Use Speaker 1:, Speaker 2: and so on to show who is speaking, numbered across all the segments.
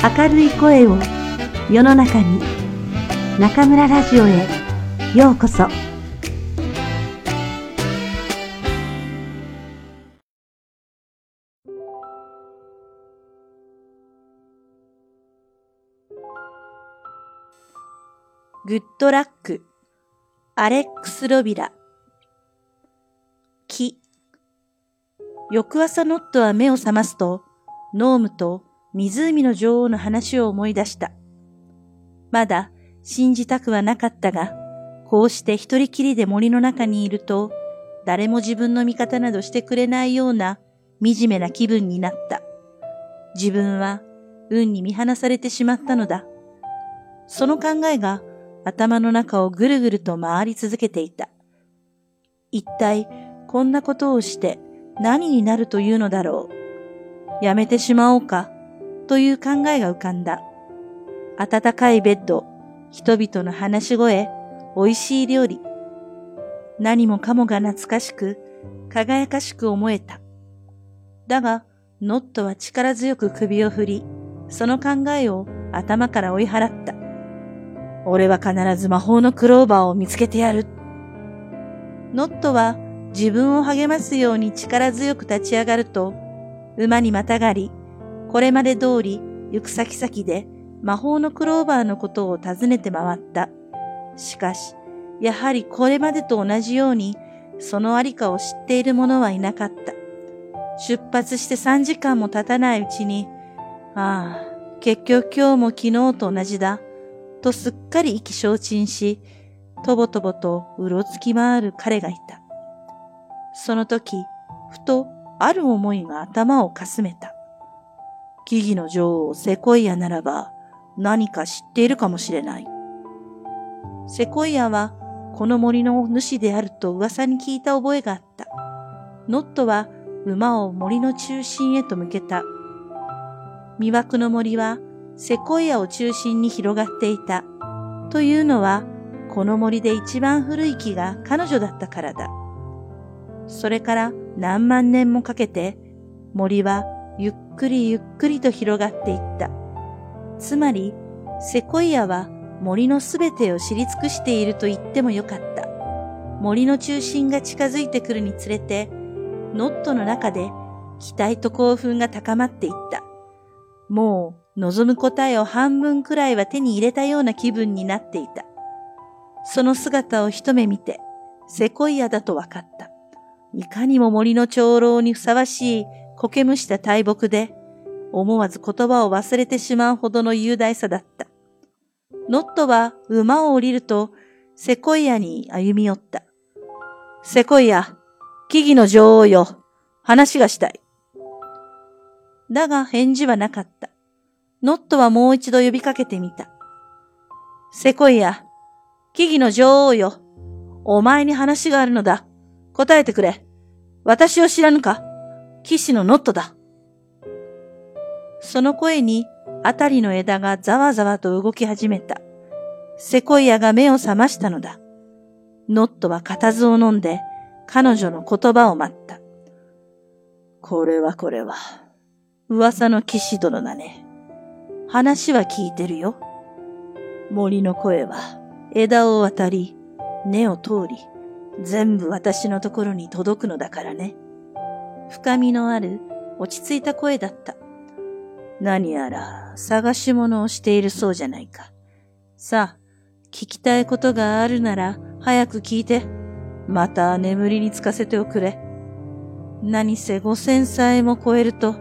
Speaker 1: 明るい声を世の中に中村ラジオへようこそ。
Speaker 2: グッドラック。アレックス・ロビラ。木翌朝ノットは目を覚ますとノームと湖の女王の話を思い出した。まだ信じたくはなかったが、こうして一人きりで森の中にいると、誰も自分の味方などしてくれないような惨めな気分になった。自分は運に見放されてしまったのだ。その考えが頭の中をぐるぐると回り続けていた。一体こんなことをして何になるというのだろう。やめてしまおうかという考えが浮かんだ。暖かいベッド、人々の話し声、美味しい料理。何もかもが懐かしく、輝かしく思えた。だが、ノットは力強く首を振り、その考えを頭から追い払った。俺は必ず魔法のクローバーを見つけてやる。ノットは自分を励ますように力強く立ち上がると、馬にまたがり、これまで通り行く先々で魔法のクローバーのことを尋ねて回った。しかし、やはりこれまでと同じように、そのありかを知っている者はいなかった。出発して3時間も経たないうちに、ああ、結局今日も昨日と同じだ、とすっかり意気消沈し、とぼとぼとうろつき回る彼がいた。その時、ふとある思いが頭をかすめた。木々の女王セコイアならば何か知っているかもしれない。セコイアはこの森の主であると噂に聞いた覚えがあった。ノットは馬を森の中心へと向けた。魅惑の森はセコイアを中心に広がっていた。というのは、この森で一番古い木が彼女だったからだ。それから何万年もかけて森はゆっくりゆっくりと広がっていった。つまり、セコイアは森のすべてを知り尽くしていると言ってもよかった。森の中心が近づいてくるにつれて、ノットの中で期待と興奮が高まっていった。もう望む答えを半分くらいは手に入れたような気分になっていた。その姿を一目見て、セコイアだと分かった。いかにも森の長老にふさわしい苔むした大木で、思わず言葉を忘れてしまうほどの雄大さだった。ノットは馬を降りると、セコイアに歩み寄った。セコイア、木々の女王よ、話がしたい。だが返事はなかった。ノットはもう一度呼びかけてみた。セコイア、木々の女王よ、お前に話があるのだ。答えてくれ。私を知らぬか？騎士のノットだ。その声に、あたりの枝がざわざわと動き始めた。セコイアが目を覚ましたのだ。ノットは固唾を飲んで、彼女の言葉を待った。これはこれは、噂の騎士殿だね。話は聞いてるよ。森の声は、枝を渡り、根を通り、全部私のところに届くのだからね。深みのある落ち着いた声だった。何やら探し物をしているそうじゃないか。さあ、聞きたいことがあるなら早く聞いて。また眠りにつかせておくれ。何せ五千歳も超えると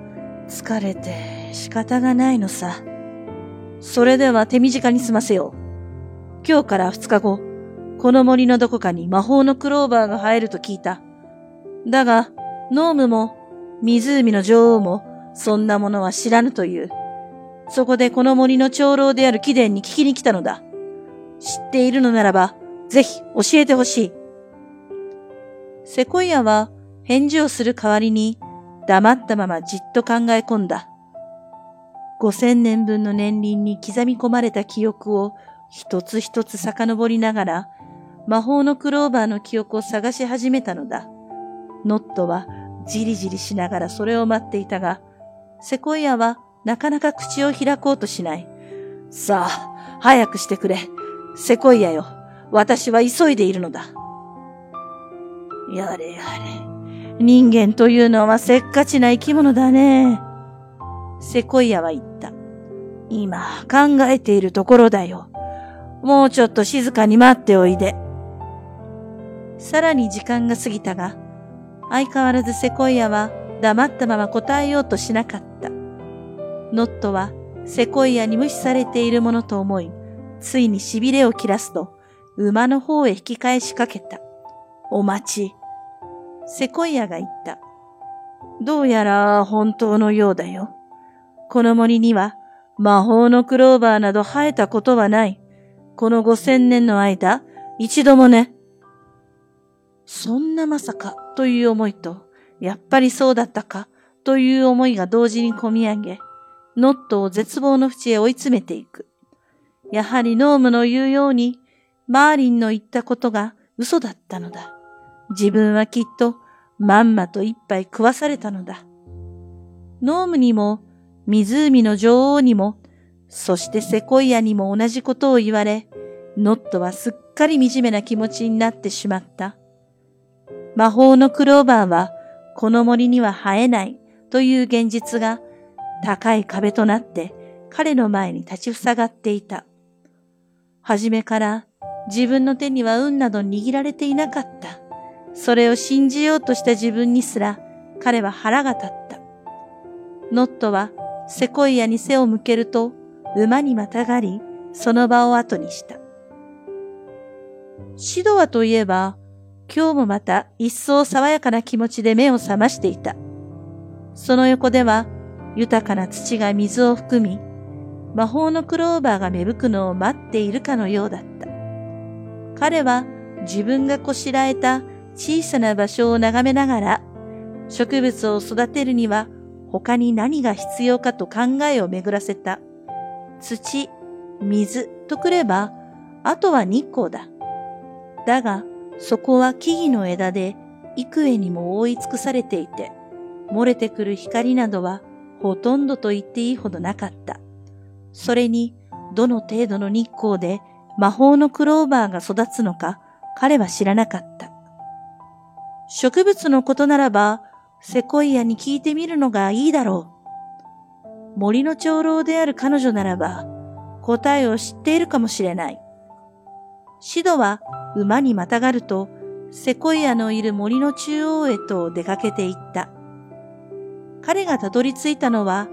Speaker 2: 疲れて仕方がないのさ。それでは手短に済ませよう。今日から二日後、この森のどこかに魔法のクローバーが生えると聞いた。だが、ノームも湖の女王もそんなものは知らぬという。そこでこの森の長老である貴殿に聞きに来たのだ。知っているのならば、ぜひ教えてほしい。セコイアは返事をする代わりに黙ったままじっと考え込んだ。五千年分の年輪に刻み込まれた記憶を一つ一つ遡りながら魔法のクローバーの記憶を探し始めたのだ。ノットはじりじりしながらそれを待っていたが、セコイアはなかなか口を開こうとしない。さあ、早くしてくれ。セコイアよ。私は急いでいるのだ。やれやれ。人間というのはせっかちな生き物だね。セコイアは言った。今考えているところだよ。もうちょっと静かに待っておいで。さらに時間が過ぎたが、相変わらずセコイアは黙ったまま答えようとしなかった。ノットはセコイアに無視されているものと思い、ついに痺れを切らすと、馬の方へ引き返しかけた。お待ち。セコイアが言った。どうやら本当のようだよ。この森には魔法のクローバーなど生えたことはない。この五千年の間、一度もね。そんなまさかという思いと、やっぱりそうだったかという思いが同時に込み上げ、ノットを絶望の淵へ追い詰めていく。やはりノームの言うように、マーリンの言ったことが嘘だったのだ。自分はきっとまんまと一杯食わされたのだ。ノームにも湖の女王にも、そしてセコイアにも同じことを言われ、ノットはすっかり惨めな気持ちになってしまった。魔法のクローバーはこの森には生えないという現実が高い壁となって彼の前に立ちふさがっていた。はじめから自分の手には運など握られていなかった。それを信じようとした自分にすら彼は腹が立った。ノットはセコイアに背を向けると、馬にまたがり、その場を後にした。シドアといえば、今日もまた一層爽やかな気持ちで目を覚ましていた。その横では、豊かな土が水を含み、魔法のクローバーが芽吹くのを待っているかのようだった。彼は自分がこしらえた小さな場所を眺めながら、植物を育てるには他に何が必要かと考えを巡らせた。土、水とくれば、あとは日光だ。だが、そこは木々の枝で幾重にも覆い尽くされていて、漏れてくる光などはほとんどと言っていいほどなかった。それに、どの程度の日光で魔法のクローバーが育つのか彼は知らなかった。植物のことならば、セコイアに聞いてみるのがいいだろう。森の長老である彼女ならば、答えを知っているかもしれない。シドは馬にまたがると、セコイアのいる森の中央へと出かけていった。彼がたどり着いたのは、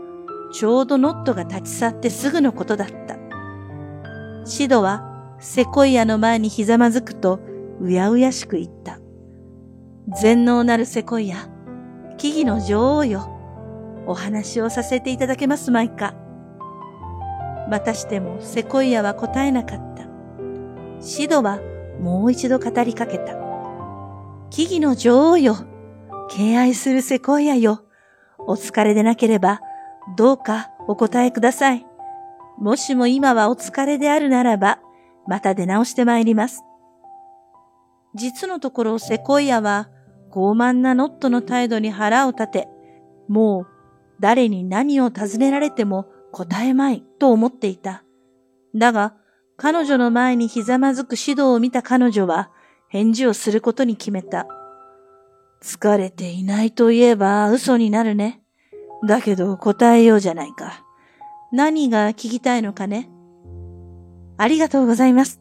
Speaker 2: ちょうどノットが立ち去ってすぐのことだった。シドはセコイアの前にひざまずくと、うやうやしく言った。全能なるセコイア、木々の女王よ。お話をさせていただけますまいか。またしてもセコイアは答えなかった。シドはもう一度語りかけた。木々の女王よ。敬愛するセコイアよ。お疲れでなければ、どうかお答えください。もしも今はお疲れであるならば、また出直して参ります。実のところセコイアは傲慢なノットの態度に腹を立て、もう誰に何を尋ねられても答えまいと思っていた。だが、彼女の前にひざまずく指導を見た彼女は返事をすることに決めた。疲れていないと言えば嘘になるね。だけど答えようじゃないか。何が聞きたいのかね。ありがとうございます。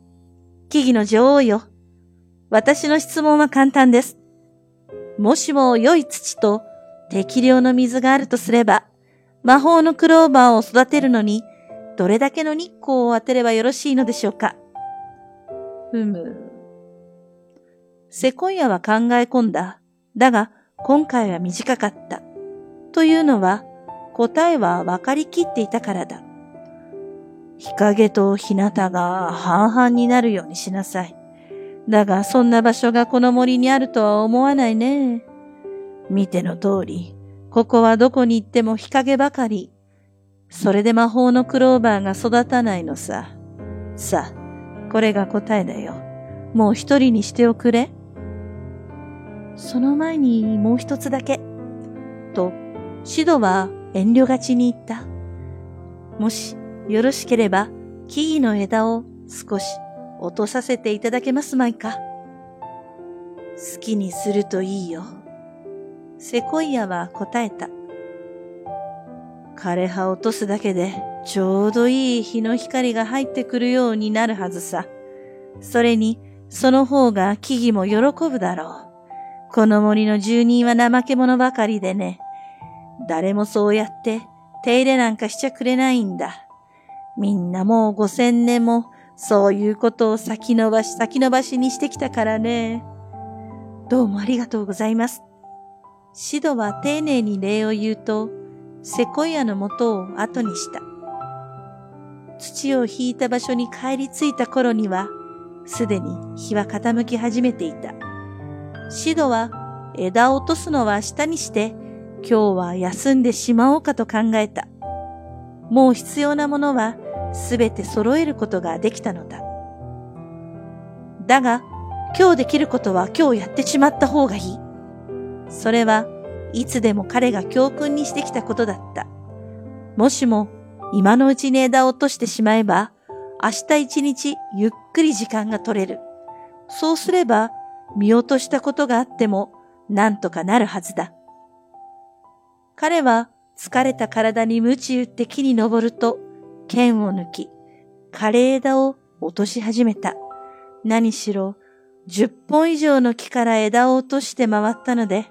Speaker 2: 木々の女王よ。私の質問は簡単です。もしも良い土と適量の水があるとすれば、魔法のクローバーを育てるのに、どれだけの日光を当てればよろしいのでしょうか？ふむ。セコイアは考え込んだ。だが、今回は短かった。というのは、答えは分かりきっていたからだ。日陰と日向が半々になるようにしなさい。だがそんな場所がこの森にあるとは思わないね。見ての通り、ここはどこに行っても日陰ばかり。それで魔法のクローバーが育たないのさ。さあ、これが答えだよ。もう一人にしておくれ。その前にもう一つだけ。と、シドは遠慮がちに言った。もしよろしければ木々の枝を少し落とさせていただけますまいか。好きにするといいよ。セコイアは答えた。枯葉落とすだけでちょうどいい日の光が入ってくるようになるはずさ。それに、その方が木々も喜ぶだろう。この森の住人は怠け者ばかりでね。誰もそうやって手入れなんかしちゃくれないんだ。みんなもう五千年もそういうことを先延ばし先延ばしにしてきたからね。どうもありがとうございます。シドは丁寧に礼を言うと、セコイアの元を後にした。土を引いた場所に帰り着いた頃には、すでに日は傾き始めていた。シドは枝を落とすのは明日にして、今日は休んでしまおうかと考えた。もう必要なものはすべて揃えることができたのだ。だが、今日できることは今日やってしまった方がいい。それはいつでも彼が教訓にしてきたことだった。もしも今のうちに枝を落としてしまえば、明日一日ゆっくり時間が取れる。そうすれば見落としたことがあっても何とかなるはずだ。彼は疲れた体に鞭打って木に登ると剣を抜き、枯れ枝を落とし始めた。何しろ、十本以上の木から枝を落として回ったので、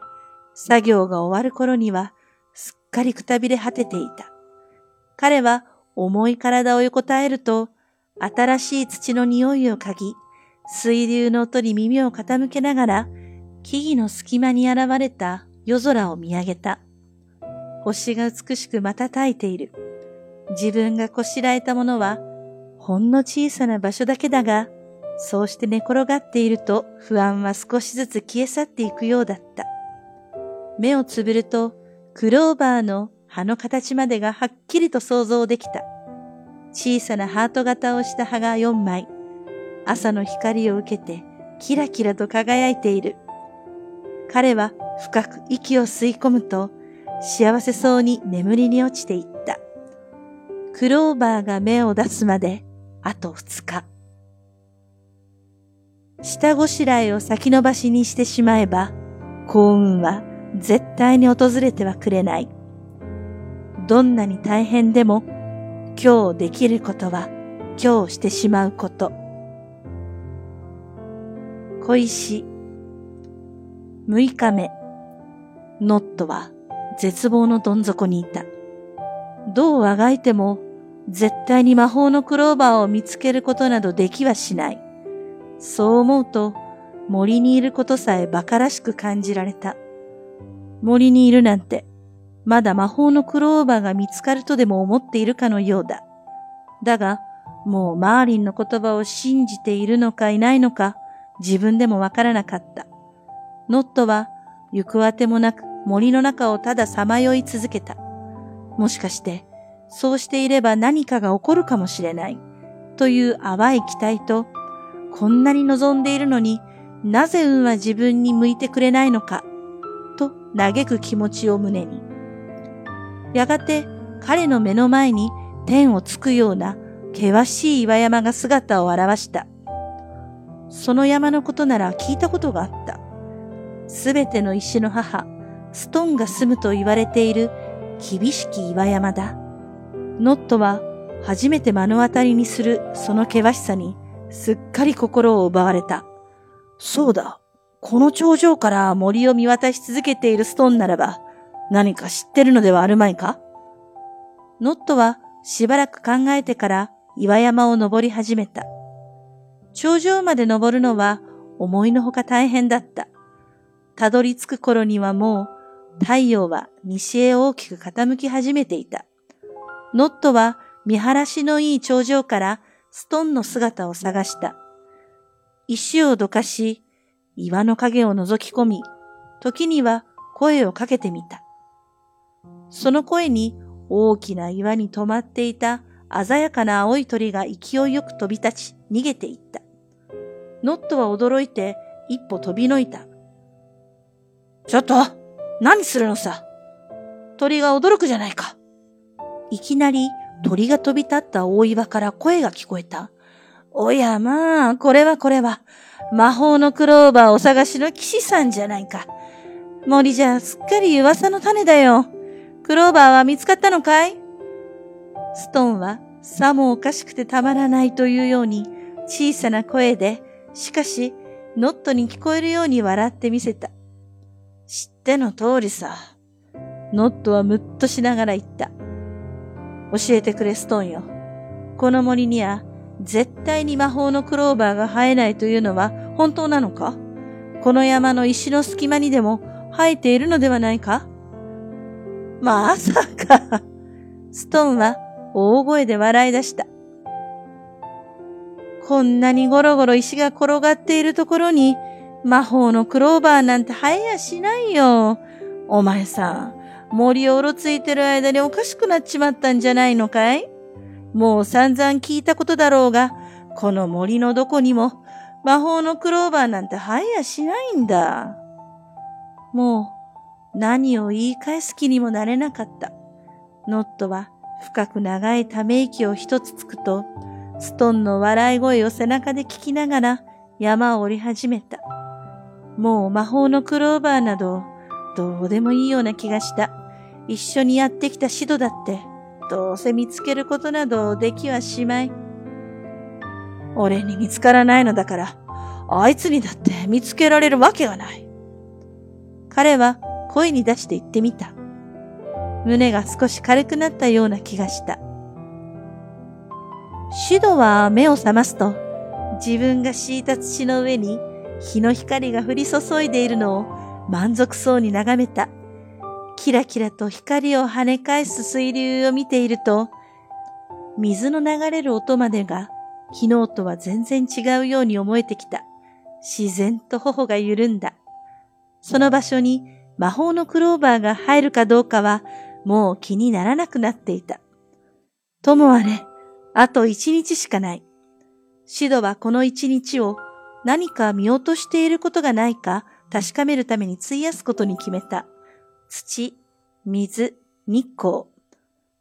Speaker 2: 作業が終わる頃には、すっかりくたびれ果てていた。彼は重い体を横たえると、新しい土の匂いを嗅ぎ、水流の音に耳を傾けながら、木々の隙間に現れた夜空を見上げた。星が美しく瞬いている。自分がこしらえたものは、ほんの小さな場所だけだが、そうして寝転がっていると不安は少しずつ消え去っていくようだった。目をつぶると、クローバーの葉の形までがはっきりと想像できた。小さなハート型をした葉が4枚、朝の光を受けてキラキラと輝いている。彼は深く息を吸い込むと、幸せそうに眠りに落ちていった。クローバーが芽を出すまであと二日。下ごしらえを先延ばしにしてしまえば、幸運は絶対に訪れてはくれない。どんなに大変でも、今日できることは今日してしまうこと。小石。6日目。ノットは絶望のどん底にいた。どうあがいても絶対に魔法のクローバーを見つけることなどできはしない。そう思うと森にいることさえ馬鹿らしく感じられた。森にいるなんて、まだ魔法のクローバーが見つかるとでも思っているかのようだ。だが、もうマーリンの言葉を信じているのかいないのか、自分でもわからなかった。ノットは行くあてもなく森の中をたださまよい続けた。もしかして、そうしていれば何かが起こるかもしれない。という淡い期待と、こんなに望んでいるのになぜ運は自分に向いてくれないのか、嘆く気持ちを胸に。やがて彼の目の前に天をつくような険しい岩山が姿を現した。その山のことなら聞いたことがあった。すべての石の母、ストンが住むと言われている厳しき岩山だ。ノットは初めて目の当たりにするその険しさにすっかり心を奪われた。そうだ。この頂上から森を見渡し続けているストーンならば何か知ってるのではあるまいか？ノットはしばらく考えてから岩山を登り始めた。頂上まで登るのは思いのほか大変だった。たどり着く頃にはもう太陽は西へ大きく傾き始めていた。ノットは見晴らしのいい頂上からストンの姿を探した。石をどかし、岩の影を覗き込み、時には声をかけてみた。その声に大きな岩に止まっていた鮮やかな青い鳥が勢いよく飛び立ち逃げていった。ノットは驚いて一歩飛びのいた。ちょっと何するのさ？鳥が驚くじゃないか。いきなり鳥が飛び立った大岩から声が聞こえた。おやまあ、これはこれは、魔法のクローバーお探しの騎士さんじゃないか。森じゃすっかり噂の種だよ。クローバーは見つかったのかい？ストーンはさもおかしくてたまらないというように小さな声で、しかしノットに聞こえるように笑ってみせた。知っての通りさ。ノットはむっとしながら言った。教えてくれストーンよ。この森には絶対に魔法のクローバーが生えないというのは本当なのか？この山の石の隙間にでも生えているのではないか？まさか。ストーンは大声で笑い出した。こんなにゴロゴロ石が転がっているところに魔法のクローバーなんて生えやしないよ。お前さん、森をうろついてる間におかしくなっちまったんじゃないのかい？もう散々聞いたことだろうが、この森のどこにも魔法のクローバーなんて生えやしないんだ。もう何を言い返す気にもなれなかった。ノットは深く長いため息を一つつくと、ストンの笑い声を背中で聞きながら山を降り始めた。もう魔法のクローバーなどどうでもいいような気がした。一緒にやってきたシドだって、どうせ見つけることなどできはしまい。俺に見つからないのだから、あいつにだって見つけられるわけがない。彼は声に出して言ってみた。胸が少し軽くなったような気がした。シドは目を覚ますと、自分が敷いた土の上に日の光が降り注いでいるのを満足そうに眺めた。キラキラと光を跳ね返す水流を見ていると、水の流れる音までが昨日とは全然違うように思えてきた。自然と頬が緩んだ。その場所に魔法のクローバーが入るかどうかはもう気にならなくなっていた。ともあれ、あと一日しかない。シドはこの一日を何か見落としていることがないか確かめるために費やすことに決めた。土、水、日光。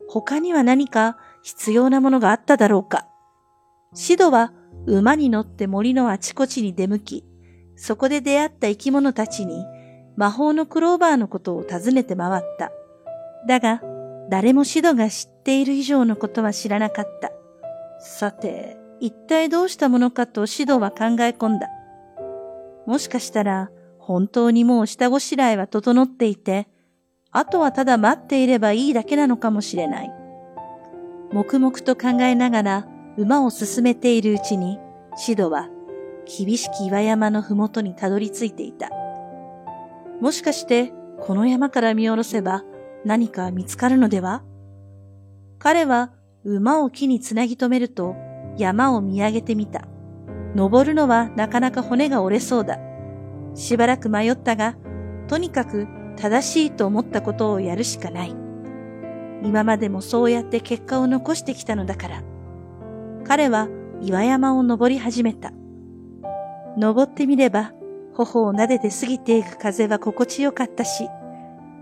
Speaker 2: 他には何か必要なものがあっただろうか。シドは馬に乗って森のあちこちに出向き、そこで出会った生き物たちに魔法のクローバーのことを尋ねて回った。だが、誰もシドが知っている以上のことは知らなかった。さて、一体どうしたものかとシドは考え込んだ。もしかしたら、本当にもう下ごしらえは整っていて、あとはただ待っていればいいだけなのかもしれない。黙々と考えながら馬を進めているうちに、シドは厳しき岩山のふもとにたどり着いていた。もしかしてこの山から見下ろせば何か見つかるのでは？彼は馬を木につなぎ止めると山を見上げてみた。登るのはなかなか骨が折れそうだ。しばらく迷ったが、とにかく正しいと思ったことをやるしかない。今までもそうやって結果を残してきたのだから。彼は岩山を登り始めた。登ってみれば、頬を撫でて過ぎていく風は心地よかったし、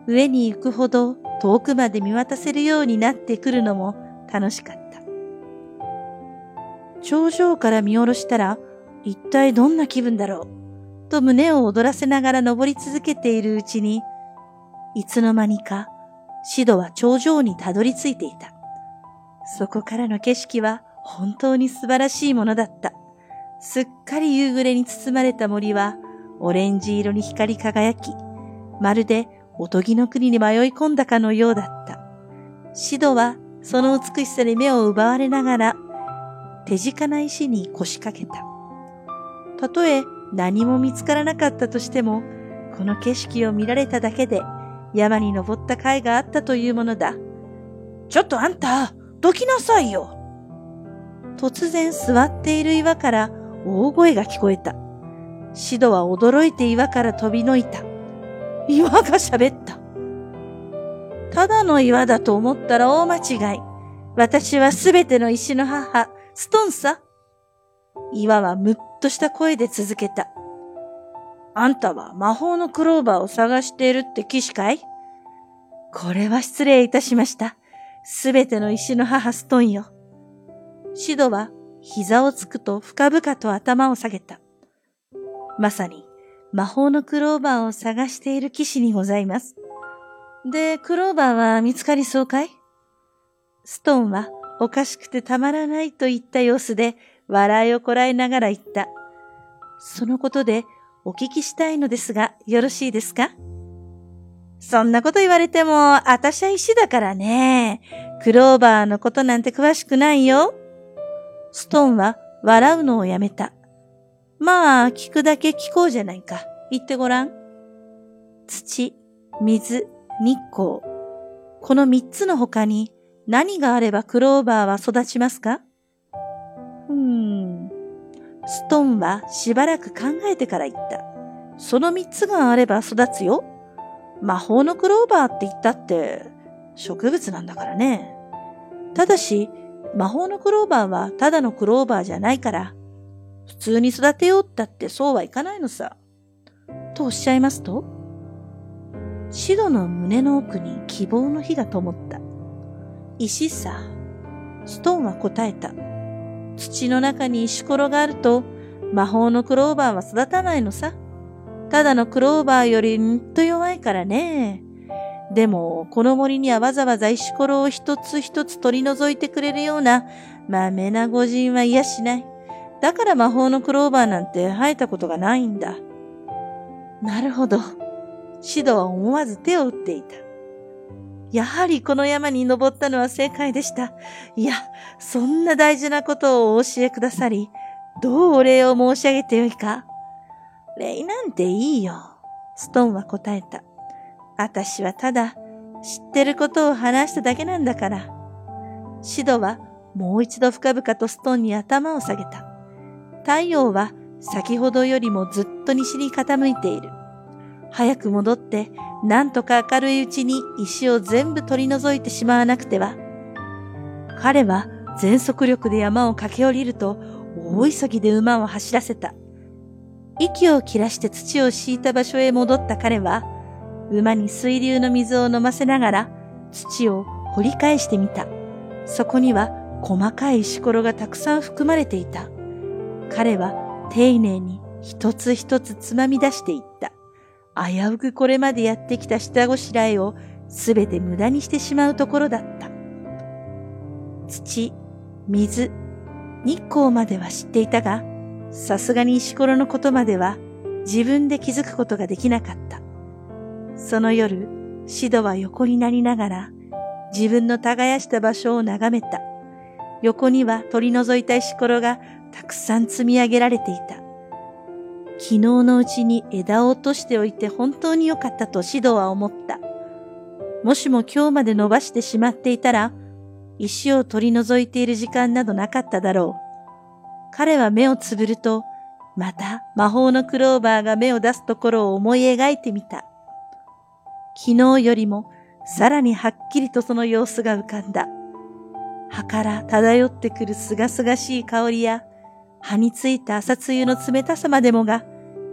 Speaker 2: 上に行くほど遠くまで見渡せるようになってくるのも楽しかった。頂上から見下ろしたら、一体どんな気分だろう？と胸を躍らせながら登り続けているうちに、いつの間にか、シドは頂上にたどり着いていた。そこからの景色は本当に素晴らしいものだった。すっかり夕暮れに包まれた森は、オレンジ色に光り輝き、まるでおとぎの国に迷い込んだかのようだった。シドはその美しさに目を奪われながら、手近な石に腰掛けた。たとえ何も見つからなかったとしても、この景色を見られただけで山に登った甲斐があったというものだ。ちょっとあんた、どきなさいよ。突然座っている岩から大声が聞こえた。シドは驚いて岩から飛びのいた。岩が喋った。ただの岩だと思ったら大間違い。私はすべての石の母、ストンさ。岩はむっとした声で続けた。あんたは魔法のクローバーを探しているって騎士かい？これは失礼いたしました。すべての石の母ストンよ。シドは膝をつくと深々と頭を下げた。まさに魔法のクローバーを探している騎士にございます。で、クローバーは見つかりそうかい？ストーンはおかしくてたまらないといった様子で笑いをこらえながら言った。そのことでお聞きしたいのですがよろしいですか？そんなこと言われても、あたしゃ石だからね。クローバーのことなんて詳しくないよ。ストーンは笑うのをやめた。まあ、聞くだけ聞こうじゃないか。言ってごらん。土、水、日光。この三つの他に何があればクローバーは育ちますか？ストーンはしばらく考えてから言った。その三つがあれば育つよ。魔法のクローバーって言ったって植物なんだからね。ただし、魔法のクローバーはただのクローバーじゃないから、普通に育てようったってそうはいかないのさ。とおっしゃいますとシドの胸の奥に希望の火が灯った。石さ。ストーンは答えた。土の中に石ころがあると魔法のクローバーは育たないのさ。ただのクローバーよりんと弱いからね。でも、この森にはわざわざ石ころを一つ一つ取り除いてくれるような、まめな御人は嫌しない。だから魔法のクローバーなんて生えたことがないんだ。なるほど。シドは思わず手を打っていた。やはりこの山に登ったのは正解でした。いや、そんな大事なことをお教えくださり、どうお礼を申し上げてよいか。礼なんていいよ。ストーンは答えた。私はただ知ってることを話しただけなんだから。シドはもう一度深々とストーンに頭を下げた。太陽は先ほどよりもずっと西に傾いている。早く戻って、なんとか明るいうちに石を全部取り除いてしまわなくては。彼は全速力で山を駆け下りると、大急ぎで馬を走らせた。息を切らして土を敷いた場所へ戻った彼は、馬に水流の水を飲ませながら土を掘り返してみた。そこには細かい石ころがたくさん含まれていた。彼は丁寧に一つ一つつまみ出していった。危うくこれまでやってきた下ごしらえをすべて無駄にしてしまうところだった。土、水、日光までは知っていたが、さすがに石ころのことまでは自分で気づくことができなかった。その夜、シドは横になりながら自分の耕した場所を眺めた。横には取り除いた石ころがたくさん積み上げられていた。昨日のうちに枝を落としておいて本当に良かったとシドは思った。もしも今日まで伸ばしてしまっていたら、石を取り除いている時間などなかっただろう。彼は目をつぶると、また魔法のクローバーが目を出すところを思い描いてみた。昨日よりもさらにはっきりとその様子が浮かんだ。葉から漂ってくるすがすがしい香りや、葉についた朝露の冷たさまでもが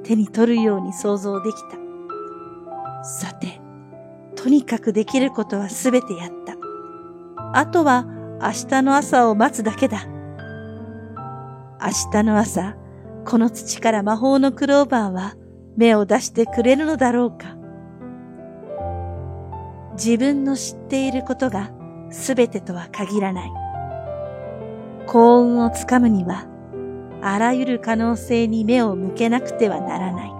Speaker 2: 手に取るように想像できた。さて、とにかくできることはすべてやった。あとは明日の朝を待つだけだ。明日の朝、この土から魔法のクローバーは芽を出してくれるのだろうか。自分の知っていることが全てとは限らない。幸運をつかむには、あらゆる可能性に目を向けなくてはならない。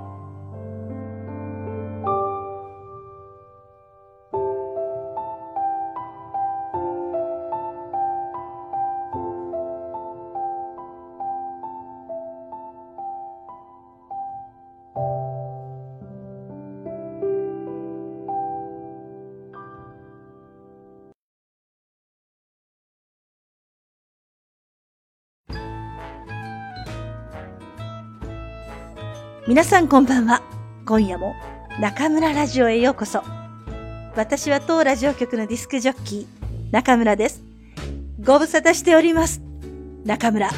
Speaker 2: 皆さんこんばんは。今夜も中村ラジオへようこそ。私は当ラジオ局のディスクジョッキー、中村です。ご無沙汰しております。中村、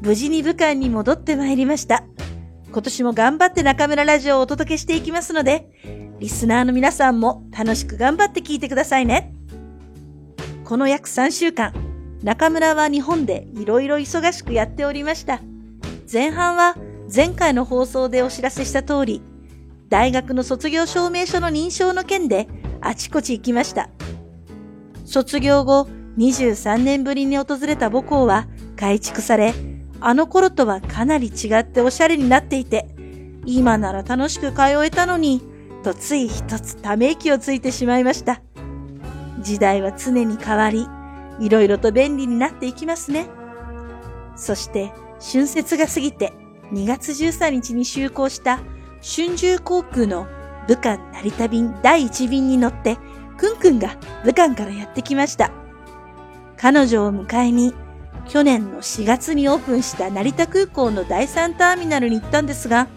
Speaker 2: 無事に武漢に戻ってまいりました。今年も頑張って中村ラジオをお届けしていきますので、リスナーの皆さんも楽しく頑張って聞いてくださいね。この約3週間、中村は日本でいろいろ忙しくやっておりました。前半は前回の放送でお知らせした通り、大学の卒業証明書の認証の件であちこち行きました。卒業後、23年ぶりに訪れた母校は改築され、あの頃とはかなり違っておしゃれになっていて、今なら楽しく通えたのに、とつい一つため息をついてしまいました。時代は常に変わり、いろいろと便利になっていきますね。そして、春節が過ぎて2月13日に就航した春秋航空の武漢成田便第1便に乗って、くんくんが武漢からやってきました。彼女を迎えに、去年の4月にオープンした成田空港の第3ターミナルに行ったんですが、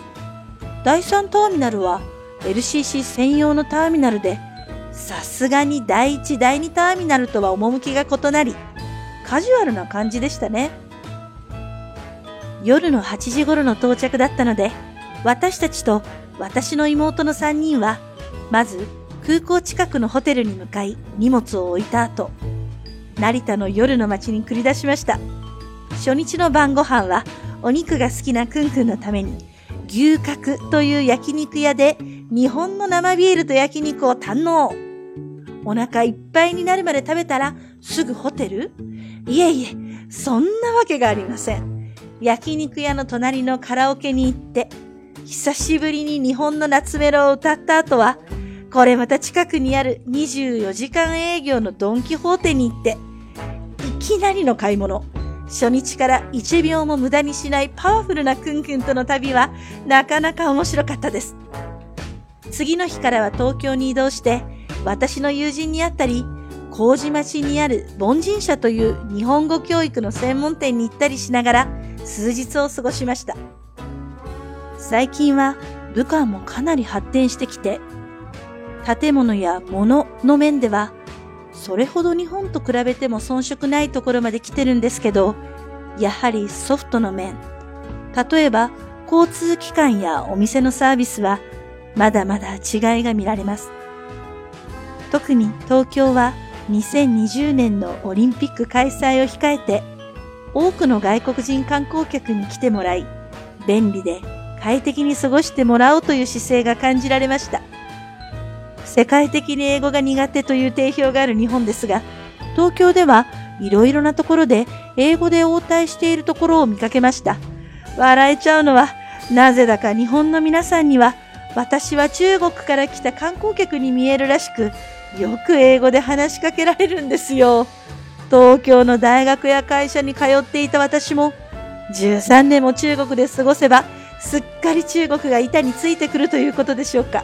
Speaker 2: 第3ターミナルは LCC 専用のターミナルで、さすがに第1、第2ターミナルとは趣が異なり、カジュアルな感じでしたね。夜の8時頃の到着だったので、私たちと私の妹の3人は、まず空港近くのホテルに向かい荷物を置いた後、成田の夜の街に繰り出しました。初日の晩ご飯はお肉が好きなくんくんのために牛角という焼肉屋で日本の生ビールと焼肉を堪能。お腹いっぱいになるまで食べたらすぐホテル？いえいえ、そんなわけがありません。焼肉屋の隣のカラオケに行って、久しぶりに日本の夏メロを歌った後は、これまた近くにある24時間営業のドンキホーテに行って、いきなりの買い物。初日から1秒も無駄にしないパワフルなくんくんとの旅はなかなか面白かったです。次の日からは東京に移動して、私の友人に会ったり、麹町にある凡人社という日本語教育の専門店に行ったりしながら数日を過ごしました。最近は武漢もかなり発展してきて、建物や物の面では、それほど日本と比べても遜色ないところまで来てるんですけど、やはりソフトの面、例えば交通機関やお店のサービスはまだまだ違いが見られます。特に東京は2020年のオリンピック開催を控えて多くの外国人観光客に来てもらい、便利で快適に過ごしてもらおうという姿勢が感じられました。世界的に英語が苦手という定評がある日本ですが、東京ではいろいろなところで英語で応対しているところを見かけました。笑えちゃうのは、なぜだか日本の皆さんには私は中国から来た観光客に見えるらしく、よく英語で話しかけられるんですよ。東京の大学や会社に通っていた私も、13年も中国で過ごせば、すっかり中国が板についてくるということでしょうか。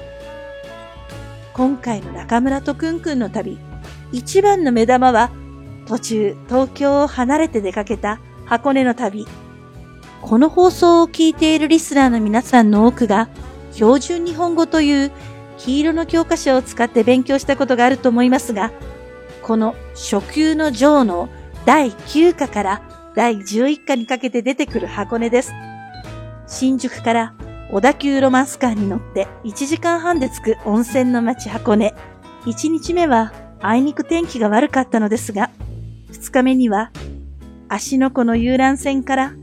Speaker 2: 今回の中村とくんくんの旅、一番の目玉は、途中東京を離れて出かけた箱根の旅。この放送を聞いているリスナーの皆さんの多くが、標準日本語という黄色の教科書を使って勉強したことがあると思いますが、この初級の上の第9課から第11課にかけて出てくる箱根です。新宿から小田急ロマンスカーに乗って1時間半で着く温泉の街箱根。1日目はあいにく天気が悪かったのですが、2日目には足の湖の遊覧船から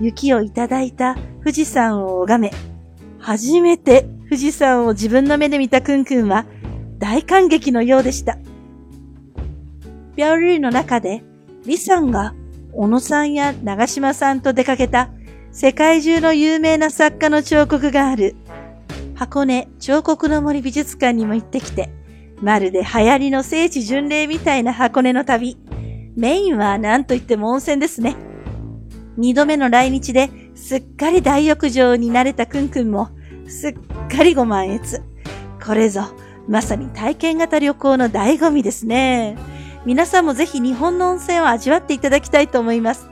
Speaker 2: 雪をいただいた富士山を拝め、初めて富士山を自分の目で見たくんくんは大感激のようでした。ビャオリーの中で、李さんが小野さんや長島さんと出かけた世界中の有名な作家の彫刻がある箱根彫刻の森美術館にも行ってきて、まるで流行りの聖地巡礼みたいな箱根の旅。メインは何と言っても温泉ですね。二度目の来日ですっかり大浴場に慣れたくんくんも、すっかりご満悦。これぞ、まさに体験型旅行の醍醐味ですね。皆さんもぜひ日本の温泉を味わっていただきたいと思います。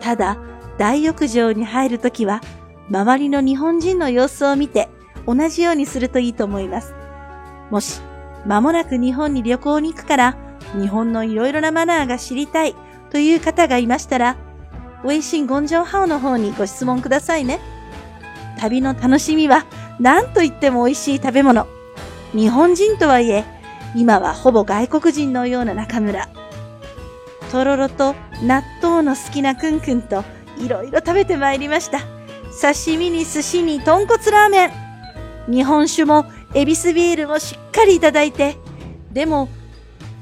Speaker 2: ただ、大浴場に入るときは、周りの日本人の様子を見て、同じようにするといいと思います。もし、間もなく日本に旅行に行くから、日本のいろいろなマナーが知りたいという方がいましたら、微信ゴンジョンハオの方にご質問くださいね。旅の楽しみは何と言っても美味しい食べ物。日本人とはいえ、今はほぼ外国人のような中村。とろろと納豆の好きなくんくんといろいろ食べてまいりました。刺身に寿司に豚骨ラーメン。日本酒もエビスビールもしっかりいただいて。でも、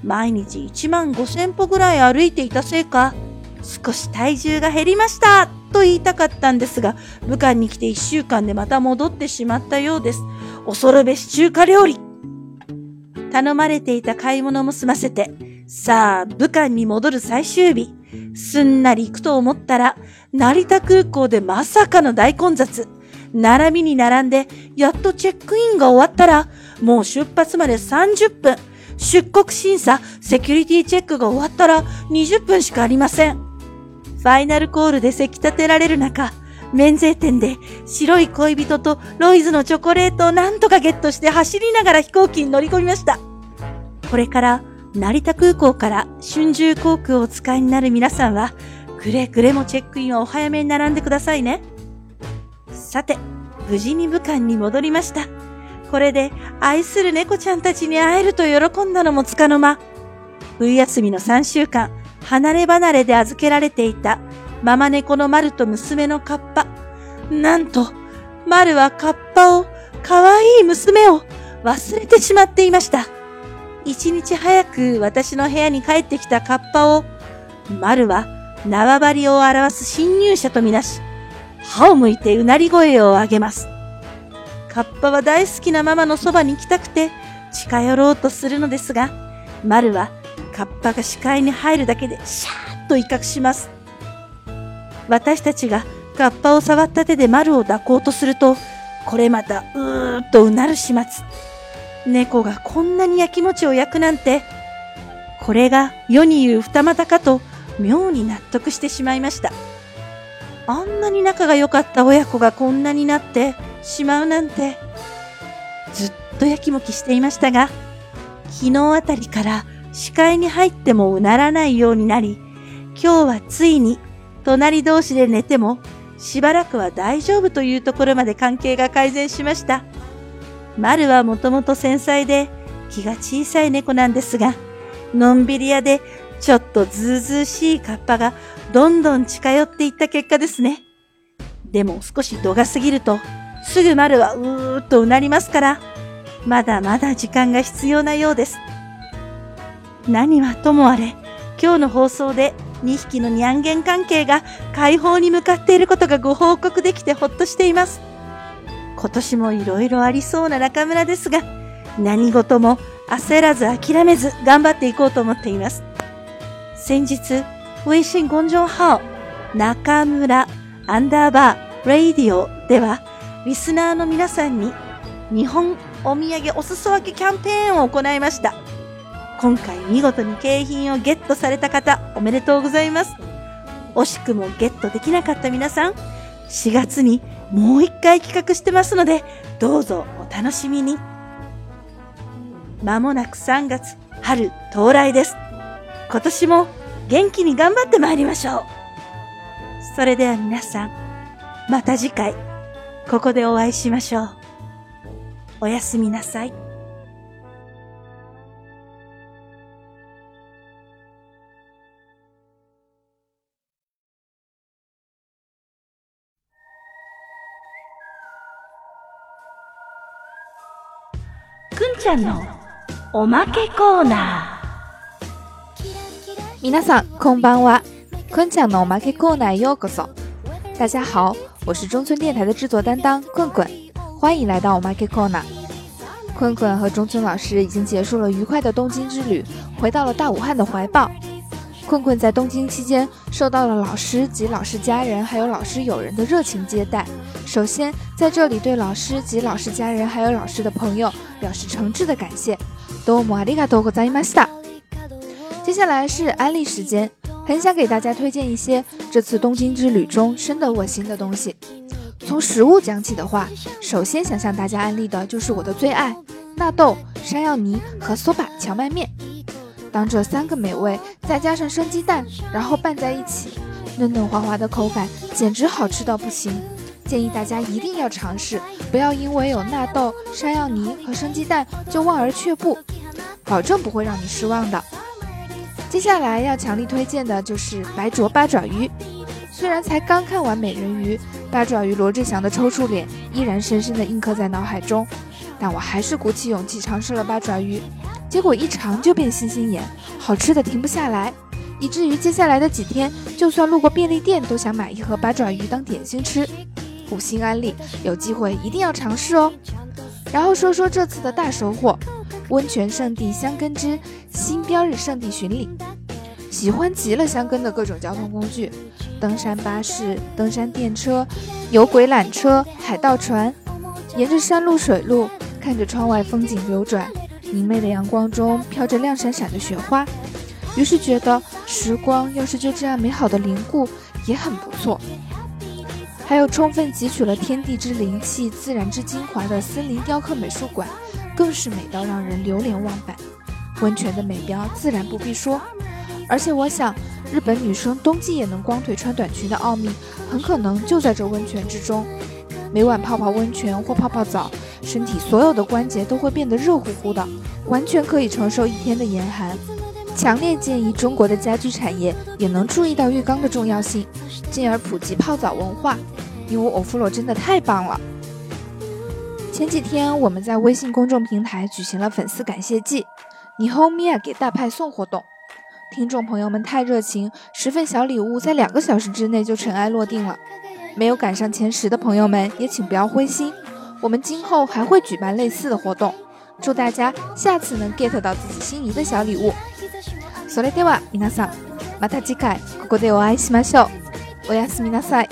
Speaker 2: 毎日1万5千歩ぐらい歩いていたせいか、少し体重が減りましたと言いたかったんですが、武漢に来て1週間でまた戻ってしまったようです。恐るべし中華料理。頼まれていた買い物も済ませて、さあ、武漢に戻る最終日。すんなり行くと思ったら、成田空港でまさかの大混雑。並びに並んで、やっとチェックインが終わったら、もう出発まで30分。出国審査、セキュリティチェックが終わったら20分しかありません。ファイナルコールでせき立てられる中、免税店で白い恋人とロイズのチョコレートをなんとかゲットして走りながら飛行機に乗り込みました。これから成田空港から春秋航空をお使いになる皆さんは、くれぐれもチェックインはお早めに並んでくださいね。さて、無事に武漢に戻りました。これで愛する猫ちゃんたちに会えると喜んだのもつかの間。冬休みの3週間、離れ離れで預けられていたママ猫のマルと娘のカッパ。なんと、マルはカッパを、可愛い娘を忘れてしまっていました。一日早く私の部屋に帰ってきたカッパを、丸は縄張りを表す侵入者とみなし、歯を向いてうなり声を上げます。カッパは大好きなママのそばに行きたくて近寄ろうとするのですが、丸はカッパが視界に入るだけでシャーッと威嚇します。私たちがカッパを触った手で丸を抱こうとすると、これまたうーっとうなる始末。猫がこんなに焼き餅を焼くなんて、これが世に言う二股かと妙に納得してしまいました。あんなに仲が良かった親子がこんなになってしまうなんて、ずっと焼きもきしていましたが、昨日あたりから視界に入ってもうならないようになり、今日はついに隣同士で寝てもしばらくは大丈夫というところまで関係が改善しました。丸はもともと繊細で気が小さい猫なんですが、のんびり屋でちょっとずうずうしいカッパがどんどん近寄っていった結果ですね。でも少し度が過ぎると、すぐ丸はうーっとうなりますから、まだまだ時間が必要なようです。何はともあれ、今日の放送で2匹のニャンゲン関係が解放に向かっていることがご報告できてほっとしています。今年も色々ありそうな中村ですが、何事も焦らず諦めず頑張っていこうと思っています。先日、微信公众号、中村アンダーバー、レイディオでは、リスナーの皆さんに日本お土産お裾分けキャンペーンを行いました。今回見事に景品をゲットされた方、おめでとうございます。惜しくもゲットできなかった皆さん、4月にもう一回企画してますので、どうぞお楽しみに。まもなく3月、春到来です。今年も元気に頑張って参りましょう。それでは皆さん、また次回、ここでお会いしましょう。おやすみなさい。ちゃんのおまけコーナ
Speaker 3: ー。皆さんこんばんは，坤讲的おまけコーナーようこそ。大家好，我是中村电台的制作担当棍棍，欢迎来到おまけコーナー。坤坤和中村老师已经结束了愉快的东京之旅，回到了大武汉的怀抱。 困困在东京期间受到了老师及老师家人还有老师友人的热情接待。首先，在这里对老师及老师家人还有老师的朋友表示诚挚的感谢。多么ありがとうございました。接下来是安利时间，很想给大家推荐一些这次东京之旅中深得我心的东西。从食物讲起的话，首先想向大家安利的就是我的最爱纳豆、山药泥和 soba 荞麦面。当这三个美味 再加上生鸡蛋，然后拌在一起，嫩嫩滑滑的口感简直好吃到不行。建议大家一定要尝试，不要因为有纳豆、山药泥和生鸡蛋就望而却步，保证不会让你失望的。接下来要强力推荐的就是白灼八爪鱼。虽然才刚看完美人鱼，八爪鱼罗志祥的抽搐脸依然深深的印刻在脑海中，但我还是鼓起勇气尝试了八爪鱼，结果一尝就变星星眼，好吃的停不下来，以至于接下来的几天，就算路过便利店都想买一盒八爪鱼当点心吃。五星安利，有机会一定要尝试哦。然后说说这次的大收获。温泉圣地香根之新标日圣地巡礼，喜欢极了香根的各种交通工具：登山巴士、登山电车、有轨缆车、海盗船，沿着山路水路，看着窗外风景流转，明媚的阳光中飘着亮闪闪的雪花，于是觉得时光要是就这样美好的凝固也很不错。还有充分汲取了天地之灵气、自然之精华的森林雕刻美术馆。更是美到让人流连忘返，温泉的美标自然不必说，而且我想，日本女生冬季也能光腿穿短裙的奥秘，很可能就在这温泉之中。每晚泡泡温泉或泡泡澡，身体所有的关节都会变得热乎乎的，完全可以承受一天的严寒。强烈建议中国的家居产业也能注意到浴缸的重要性，进而普及泡澡文化，因为欧芙洛真的太棒了。前几天我们在微信公众平台举行了粉丝感谢季，你和米娅给大派送活动，听众朋友们太热情，十份小礼物在两个小时之内就尘埃落定了。没有赶上前十的朋友们也请不要灰心，我们今后还会举办类似的活动，祝大家下次能 get 到自己心仪的小礼物。それでは皆さん、また次回ここでお会いしましょう。おやすみなさい。